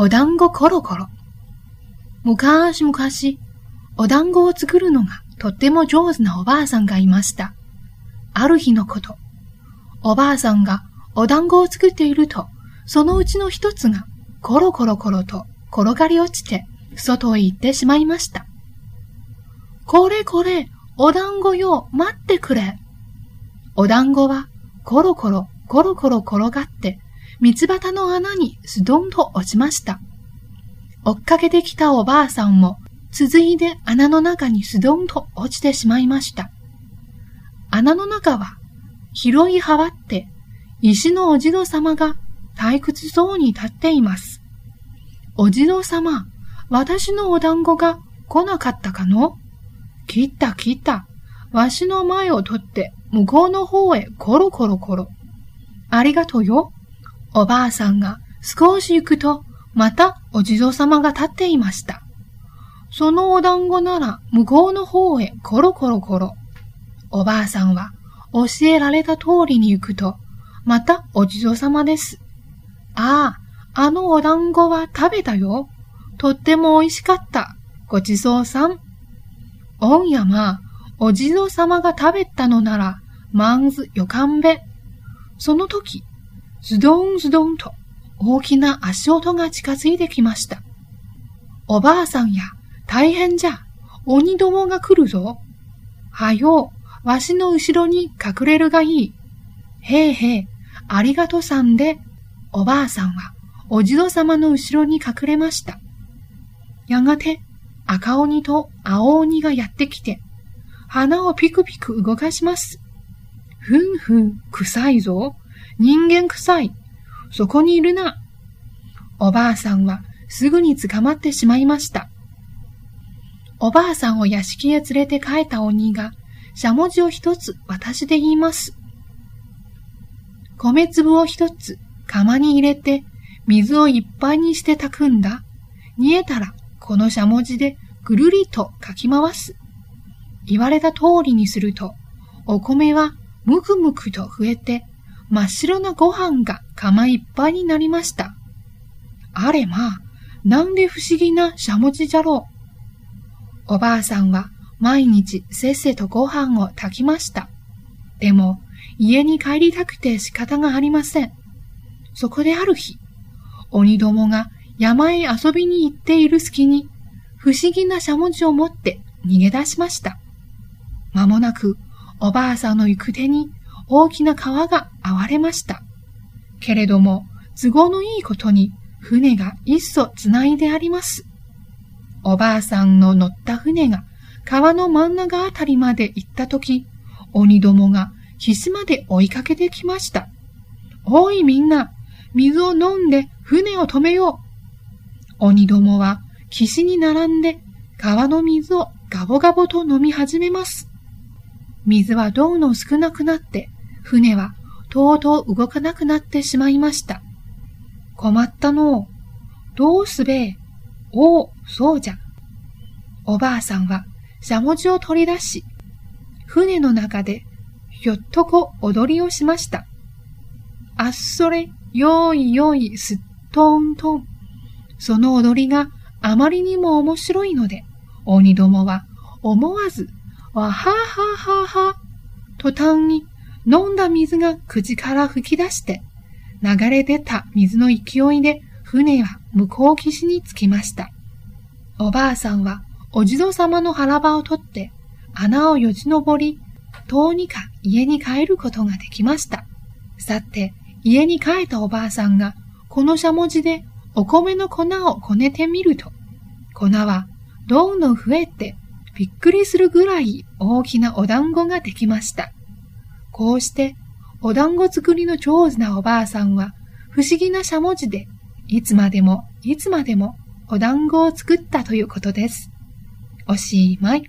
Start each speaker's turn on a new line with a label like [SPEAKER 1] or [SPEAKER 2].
[SPEAKER 1] お団子コロコロ。昔々、お団子を作るのがとっても上手なおばあさんがいました。ある日のこと、おばあさんがお団子を作っていると、そのうちの一つがコロコロコロと転がり落ちて外へ行ってしまいました。これこれ、お団子よ、待ってくれ。お団子はコロコロコロコロ転がって三つ葉の穴にスドンと落ちました。追っかけてきたおばあさんも続いて穴の中にスドンと落ちてしまいました。穴の中は広い幅って石のお地蔵様が退屈そうに立っています。お地蔵様、私のお団子が来なかったかの？切った切った。わしの前を取って向こうの方へコロコロコロ。ありがとうよ。おばあさんが少し行くと、またお地蔵様が立っていました。そのお団子なら向こうの方へコロコロコロ。おばあさんは教えられた通りに行くと、またお地蔵様です。ああ、あのお団子は食べたよ。とっても美味しかった。ごちそうさん。おんやま、お地蔵様が食べたのなら、まんずよかんべ。その時、ズドンズドンと大きな足音が近づいてきました。おばあさんや、大変じゃ。鬼どもが来るぞ。はよう、わしの後ろに隠れるがいい。へいへい、ありがとさんで、おばあさんはお地蔵様の後ろに隠れました。やがて赤鬼と青鬼がやってきて、鼻をピクピク動かします。ふんふん、臭いぞ。人間臭い。そこにいるな。おばあさんはすぐに捕まってしまいました。おばあさんを屋敷へ連れて帰った鬼が、しゃもじを一つ私で言います。米粒を一つ釜に入れて、水をいっぱいにして炊くんだ。煮えたら、このしゃもじでぐるりとかき回す。言われた通りにすると、お米はむくむくと増えて、真っ白なご飯が釜いっぱいになりました。あれまあ、なんで不思議なしゃもじじゃろう。おばあさんは毎日せっせとご飯を炊きました。でも、家に帰りたくて仕方がありません。そこである日、鬼どもが山へ遊びに行っている隙に、不思議なしゃもじを持って逃げ出しました。まもなく、おばあさんの行く手に大きな川が現れました。けれども、都合のいいことに、船が一層つないであります。おばあさんの乗った船が川の真ん中あたりまで行ったとき、鬼どもが岸まで追いかけてきました。おいみんな、水を飲んで船を止めよう。鬼どもは岸に並んで川の水をガボガボと飲み始めます。水はどんどん少なくなって、船はとうとう動かなくなってしまいました。困ったのどうすべおお、そうじゃ。おばあさんはしゃもじを取り出し、船の中でひょっとこ踊りをしました。あっそれ、よいよい、すっとんとん。その踊りがあまりにも面白いので、鬼どもは思わず、わはははは、途端に飲んだ水が口から吹き出して、流れ出た水の勢いで船は向こう岸に着きました。おばあさんはお地蔵様の腹場を取って穴をよじ登り、どうにか家に帰ることができました。さて、家に帰ったおばあさんがこのしゃもじでお米の粉をこねてみると、粉はどんどん増えてびっくりするぐらい大きなお団子ができました。こうしてお団子作りの上手なおばあさんは不思議なしゃもじでいつまでもいつまでもお団子を作ったということです。おしまい。